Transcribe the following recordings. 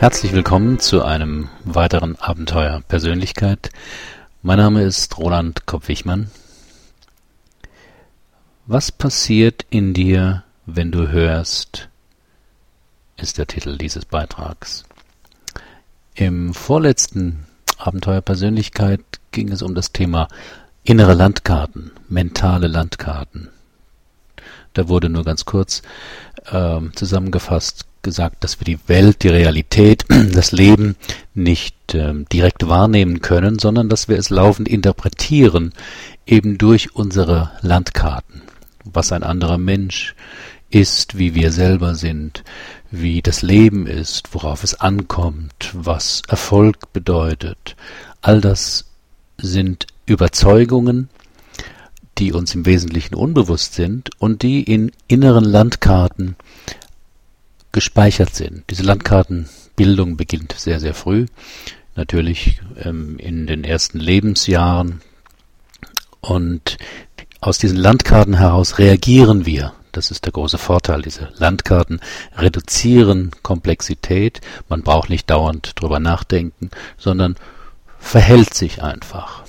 Herzlich willkommen zu einem weiteren Abenteuer Persönlichkeit. Mein Name ist Roland Kopp-Wichmann. Was passiert in dir, wenn du hörst, ist der Titel dieses Beitrags. Im vorletzten Abenteuer Persönlichkeit ging es um das Thema innere Landkarten, mentale Landkarten. Da wurde nur ganz kurz äh, zusammengefasst gesagt, dass wir die Welt, die Realität, das Leben nicht äh, direkt wahrnehmen können, sondern dass wir es laufend interpretieren, eben durch unsere Landkarten. Was ein anderer Mensch ist, wie wir selber sind, wie das Leben ist, worauf es ankommt, was Erfolg bedeutet. All das sind Überzeugungen, die uns im Wesentlichen unbewusst sind und die in inneren Landkarten gespeichert sind. Diese Landkartenbildung beginnt sehr, sehr früh, natürlich ähm, in den ersten Lebensjahren. Und aus diesen Landkarten heraus reagieren wir. Das ist der große Vorteil. Diese Landkarten reduzieren Komplexität. Man braucht nicht dauernd drüber nachdenken, sondern verhält sich einfach.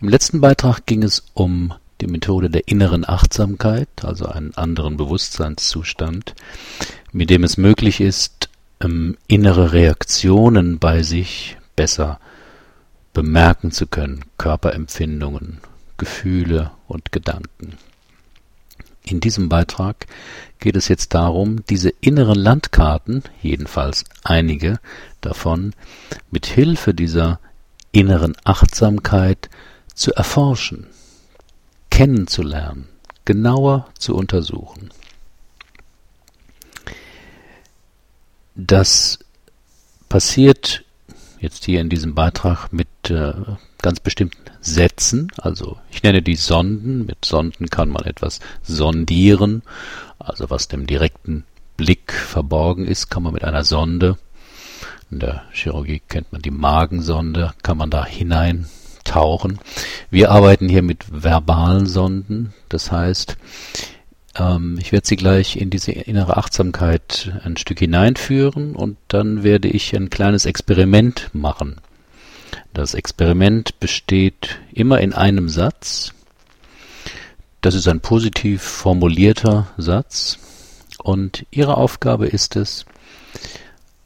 Im letzten Beitrag ging es um die Methode der inneren Achtsamkeit, also einen anderen Bewusstseinszustand, mit dem es möglich ist, ähm, innere Reaktionen bei sich besser bemerken zu können, Körperempfindungen, Gefühle und Gedanken. In diesem Beitrag geht es jetzt darum, diese inneren Landkarten, jedenfalls einige davon, mit Hilfe dieser inneren Achtsamkeit zu erforschen, kennenzulernen, genauer zu untersuchen. Das passiert jetzt hier in diesem Beitrag mit äh, ganz bestimmten Sätzen. Also ich nenne die Sonden. Mit Sonden kann man etwas sondieren. Also was dem direkten Blick verborgen ist, kann man mit einer Sonde. In der Chirurgie kennt man die Magensonde, kann man da hinein tauchen. Wir arbeiten hier mit verbalen Sonden, das heißt, ähm, ich werde Sie gleich in diese innere Achtsamkeit ein Stück hineinführen und dann werde ich ein kleines Experiment machen. Das Experiment besteht immer in einem Satz. Das ist ein positiv formulierter Satz und Ihre Aufgabe ist es,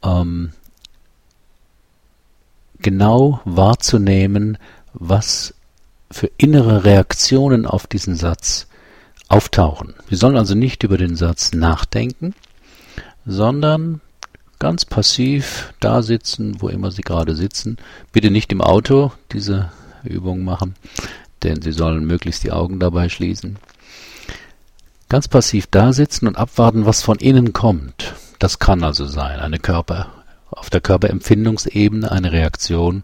ähm, genau wahrzunehmen, was für innere Reaktionen auf diesen Satz auftauchen. Wir sollen also nicht über den Satz nachdenken, sondern ganz passiv da sitzen, wo immer Sie gerade sitzen. Bitte nicht im Auto diese Übung machen, denn Sie sollen möglichst die Augen dabei schließen. Ganz passiv da sitzen und abwarten, was von innen kommt. Das kann also sein, eine Körper, auf der Körperempfindungsebene eine Reaktion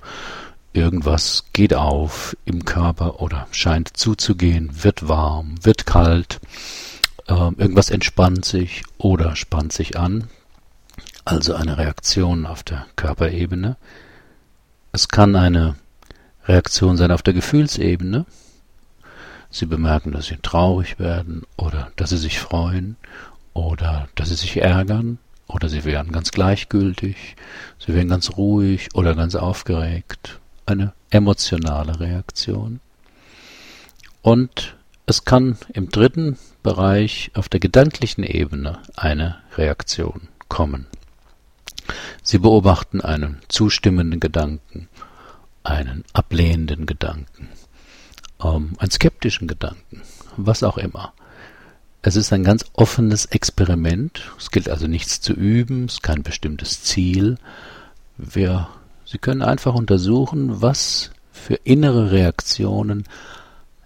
Irgendwas geht auf im Körper oder scheint zuzugehen, wird warm, wird kalt, äh, irgendwas entspannt sich oder spannt sich an, also eine Reaktion auf der Körperebene. Es kann eine Reaktion sein auf der Gefühlsebene. Sie bemerken, dass sie traurig werden oder dass sie sich freuen oder dass sie sich ärgern oder sie werden ganz gleichgültig, sie werden ganz ruhig oder ganz aufgeregt eine emotionale Reaktion. Und es kann im dritten Bereich auf der gedanklichen Ebene eine Reaktion kommen. Sie beobachten einen zustimmenden Gedanken, einen ablehnenden Gedanken, ähm, einen skeptischen Gedanken, was auch immer. Es ist ein ganz offenes Experiment. Es gilt also nichts zu üben, es ist kein bestimmtes Ziel. Wir Sie können einfach untersuchen, was für innere Reaktionen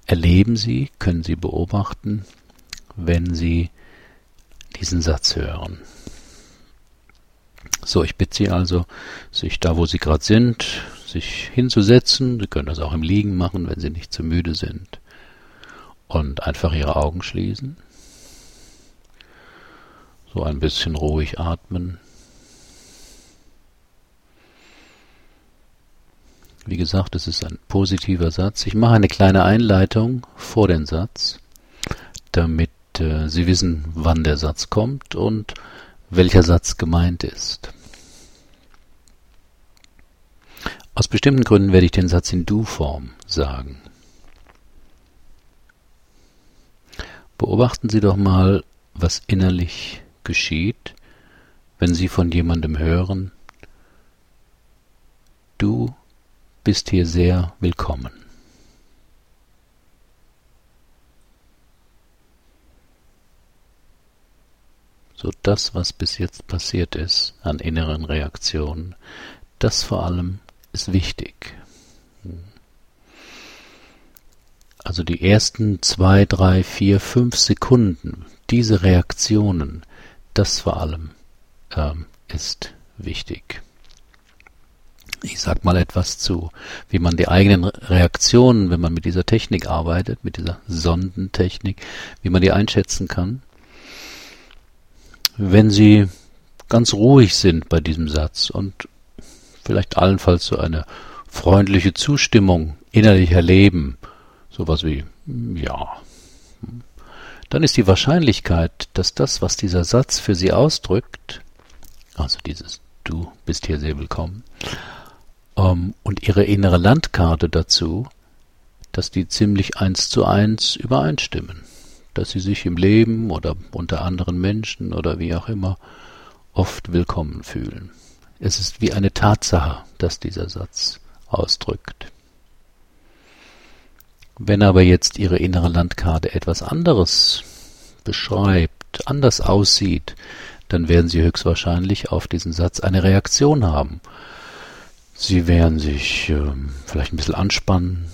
erleben Sie, können Sie beobachten, wenn Sie diesen Satz hören. So, ich bitte Sie also, sich da, wo Sie gerade sind, sich hinzusetzen. Sie können das auch im Liegen machen, wenn Sie nicht zu müde sind. Und einfach Ihre Augen schließen. So ein bisschen ruhig atmen. Wie gesagt, es ist ein positiver Satz. Ich mache eine kleine Einleitung vor den Satz, damit äh, Sie wissen, wann der Satz kommt und welcher Satz gemeint ist. Aus bestimmten Gründen werde ich den Satz in Du-Form sagen. Beobachten Sie doch mal, was innerlich geschieht, wenn Sie von jemandem hören, du bist hier sehr willkommen. So das, was bis jetzt passiert ist an inneren Reaktionen, das vor allem ist wichtig. Also die ersten zwei, drei, vier, fünf Sekunden, diese Reaktionen, das vor allem ähm, ist wichtig. Ich sag mal etwas zu, wie man die eigenen Reaktionen, wenn man mit dieser Technik arbeitet, mit dieser Sondentechnik, wie man die einschätzen kann. Wenn Sie ganz ruhig sind bei diesem Satz und vielleicht allenfalls so eine freundliche Zustimmung innerlich erleben, sowas wie ja, dann ist die Wahrscheinlichkeit, dass das, was dieser Satz für Sie ausdrückt, also dieses Du bist hier sehr willkommen, ähm, und Ihre innere Landkarte dazu, dass die ziemlich eins zu eins übereinstimmen, dass Sie sich im Leben oder unter anderen Menschen oder wie auch immer oft willkommen fühlen. Es ist wie eine Tatsache, dass dieser Satz ausdrückt. Wenn aber jetzt Ihre innere Landkarte etwas anderes beschreibt, anders aussieht, dann werden Sie höchstwahrscheinlich auf diesen Satz eine Reaktion haben. Sie werden sich äh, vielleicht ein bisschen anspannen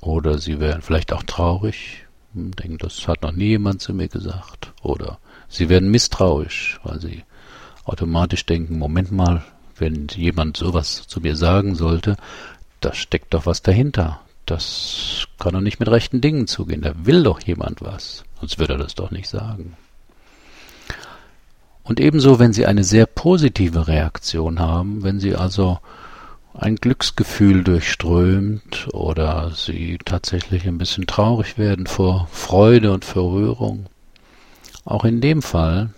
oder Sie werden vielleicht auch traurig, denken, das hat noch nie jemand zu mir gesagt. Oder Sie werden misstrauisch, weil Sie automatisch denken, Moment mal, wenn jemand sowas zu mir sagen sollte, da steckt doch was dahinter. Das kann doch nicht mit rechten Dingen zugehen. Da will doch jemand was. Sonst würde er das doch nicht sagen. Und ebenso, wenn Sie eine sehr positive Reaktion haben, wenn Sie also ein Glücksgefühl durchströmt oder Sie tatsächlich ein bisschen traurig werden vor Freude und Verrührung, auch in dem Fall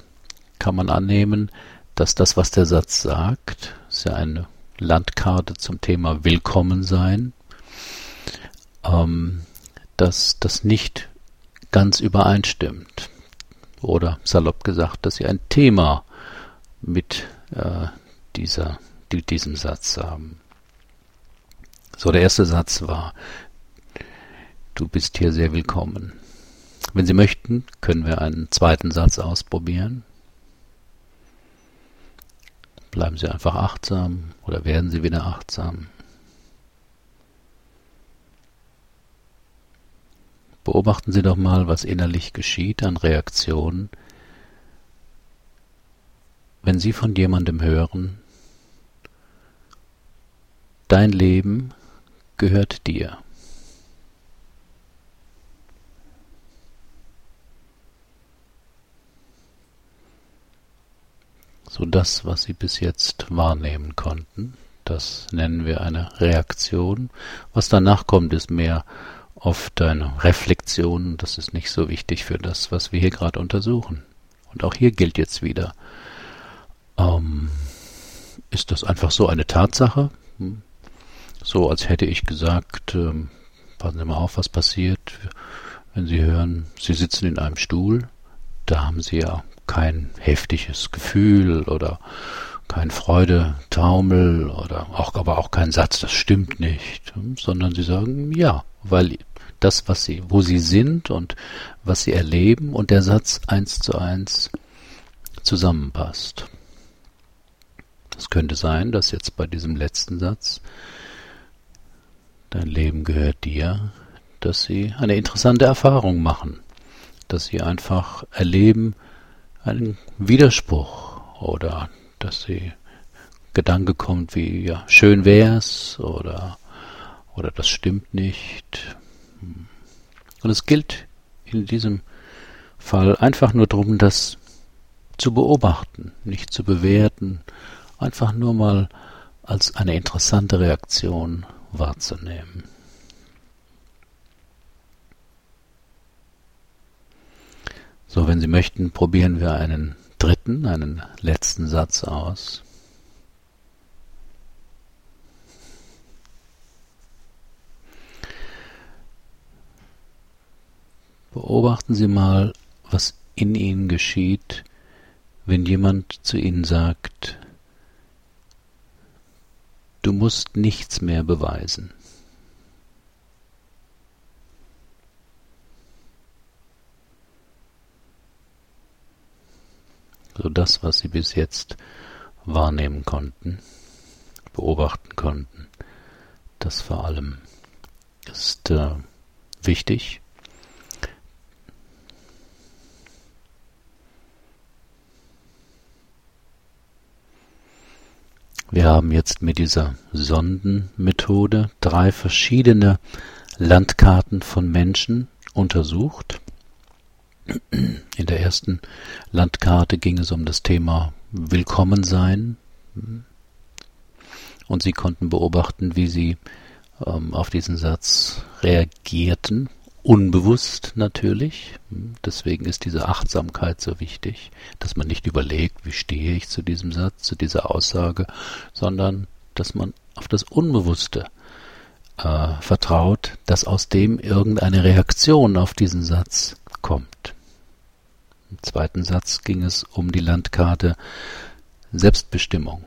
kann man annehmen, dass das, was der Satz sagt, ist ja eine Landkarte zum Thema Willkommen sein, ähm, dass das nicht ganz übereinstimmt. Oder salopp gesagt, dass sie ein Thema mit äh, dieser, die, diesem Satz haben. So, der erste Satz war, du bist hier sehr willkommen. Wenn Sie möchten, können wir einen zweiten Satz ausprobieren. Bleiben Sie einfach achtsam oder werden Sie wieder achtsam. Beobachten Sie doch mal, was innerlich geschieht an Reaktionen, wenn Sie von jemandem hören, dein Leben gehört dir. So das, was Sie bis jetzt wahrnehmen konnten, das nennen wir eine Reaktion. Was danach kommt, ist mehr oft eine Reflexion. Das ist nicht so wichtig für das, was wir hier gerade untersuchen. Und auch hier gilt jetzt wieder, ähm, ist das einfach so eine Tatsache? Hm? So als hätte ich gesagt, ähm, passen Sie mal auf, was passiert, wenn Sie hören, Sie sitzen in einem Stuhl, da haben Sie ja kein heftiges Gefühl oder kein Freudetaumel oder auch, aber auch kein Satz, das stimmt nicht, sondern sie sagen ja, weil das, was sie, wo sie sind und was sie erleben und der Satz eins zu eins zusammenpasst. Es könnte sein, dass jetzt bei diesem letzten Satz dein Leben gehört dir, dass sie eine interessante Erfahrung machen, dass sie einfach erleben, einen Widerspruch oder dass sie Gedanke kommt wie ja schön wär's oder oder das stimmt nicht. Und es gilt in diesem Fall einfach nur darum, das zu beobachten, nicht zu bewerten, einfach nur mal als eine interessante Reaktion wahrzunehmen. So, wenn Sie möchten, probieren wir einen dritten, einen letzten Satz aus. Beobachten Sie mal, was in Ihnen geschieht, wenn jemand zu Ihnen sagt, du musst nichts mehr beweisen. So das, was Sie bis jetzt wahrnehmen konnten, beobachten konnten, das vor allem ist äh, wichtig. Wir haben jetzt mit dieser Sondenmethode drei verschiedene Landkarten von Menschen untersucht. In der ersten Landkarte ging es um das Thema Willkommensein. Und Sie konnten beobachten, wie Sie ähm, auf diesen Satz reagierten unbewusst natürlich. Deswegen ist diese Achtsamkeit so wichtig, dass man nicht überlegt, wie stehe ich zu diesem Satz, zu dieser Aussage, sondern dass man auf das Unbewusste äh, vertraut, dass aus dem irgendeine Reaktion auf diesen Satz kommt. Im zweiten Satz ging es um die Landkarte Selbstbestimmung.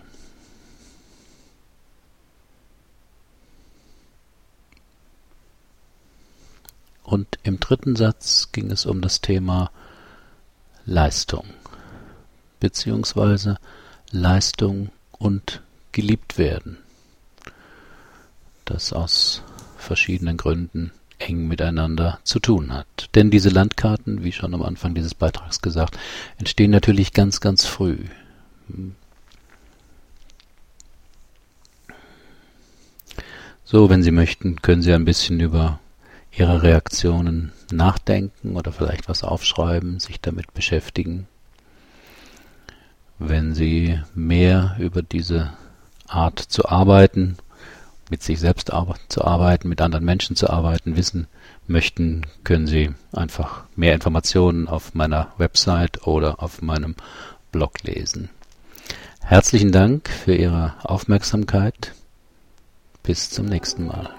Und im dritten Satz ging es um das Thema Leistung, beziehungsweise Leistung und geliebt werden, das aus verschiedenen Gründen eng miteinander zu tun hat. Denn diese Landkarten, wie schon am Anfang dieses Beitrags gesagt, entstehen natürlich ganz, ganz früh. So, wenn Sie möchten, können Sie ein bisschen über ihre Reaktionen nachdenken oder vielleicht was aufschreiben, sich damit beschäftigen. Wenn Sie mehr über diese Art zu arbeiten, mit sich selbst zu arbeiten, mit anderen Menschen zu arbeiten, wissen möchten, können Sie einfach mehr Informationen auf meiner Website oder auf meinem Blog lesen. Herzlichen Dank für Ihre Aufmerksamkeit. Bis zum nächsten Mal.